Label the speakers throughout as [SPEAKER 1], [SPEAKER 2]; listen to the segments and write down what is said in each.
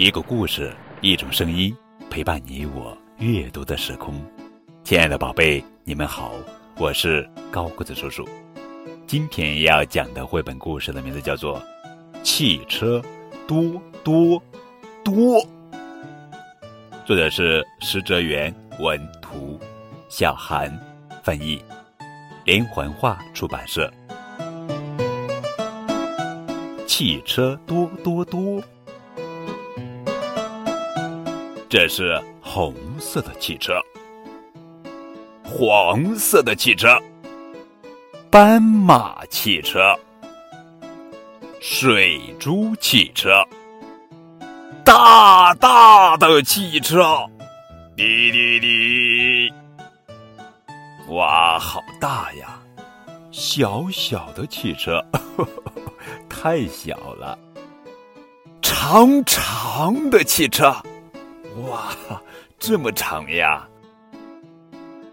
[SPEAKER 1] 一个故事，一种声音，陪伴你我阅读的时空。亲爱的宝贝，你们好，我是高个子叔叔。今天要讲的绘本故事的名字叫做《汽车多多多》，作者是石哲元，文图，小韩翻译，连环画出版社。汽车多多多，这是红色的汽车，黄色的汽车，斑马汽车，水珠汽车，大大的汽车，滴滴滴，哇，好大呀！小小的汽车。太小了，长长的汽车，哇，这么长呀！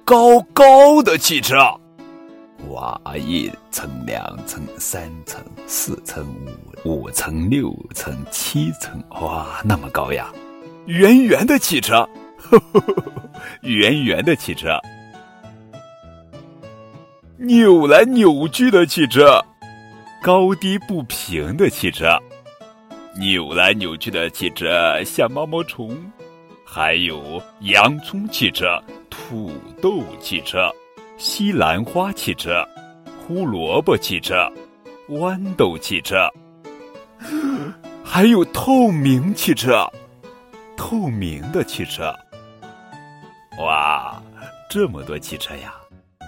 [SPEAKER 1] 高高的汽车，哇，一层、两层、三层、四层、五五层、六层、七层，哇，那么高呀！圆圆的汽车，呵呵呵圆圆的汽车，扭来扭去的汽车。高低不平的汽车，扭来扭去的汽车像毛毛虫，还有洋葱汽车、土豆汽车、西兰花汽车、胡萝卜汽车、豌豆汽车，还有透明汽车，透明的汽车。哇，这么多汽车呀，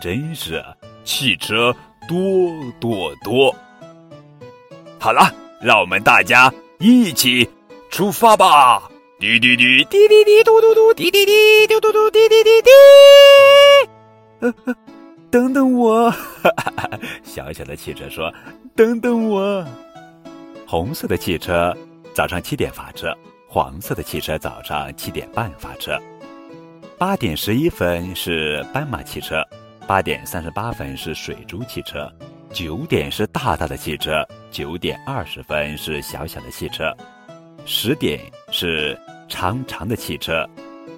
[SPEAKER 1] 真是汽车多多多。好了，让我们大家一起出发吧！滴滴滴滴滴滴嘟嘟嘟，滴滴滴嘟嘟嘟，滴滴滴滴。呃呃，等等我！小小的汽车说：“等等我。”红色的汽车早上七点发车，黄色的汽车早上七点半发车。八点十一分是斑马汽车，八点三十八分是水珠汽车。九点是大大的汽车，九点二十分是小小的汽车，十点是长长的汽车，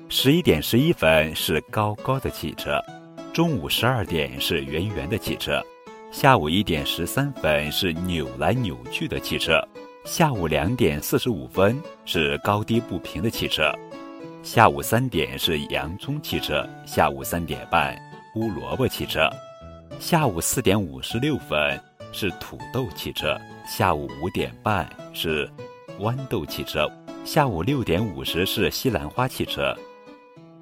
[SPEAKER 1] 十一点十一分是高高的汽车，中午十二点是圆圆的汽车，下午一点十三分是扭来扭去的汽车，下午两点四十五分是高低不平的汽车，下午三点是洋葱汽车，下午三点半胡萝卜汽车。下午四点五十六分是土豆汽车，下午五点半是豌豆汽车，下午六点五十是西兰花汽车，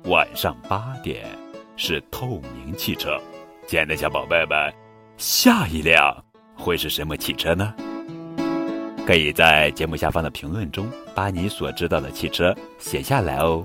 [SPEAKER 1] 晚上八点是透明汽车。亲爱的小宝贝们，下一辆会是什么汽车呢？可以在节目下方的评论中把你所知道的汽车写下来哦。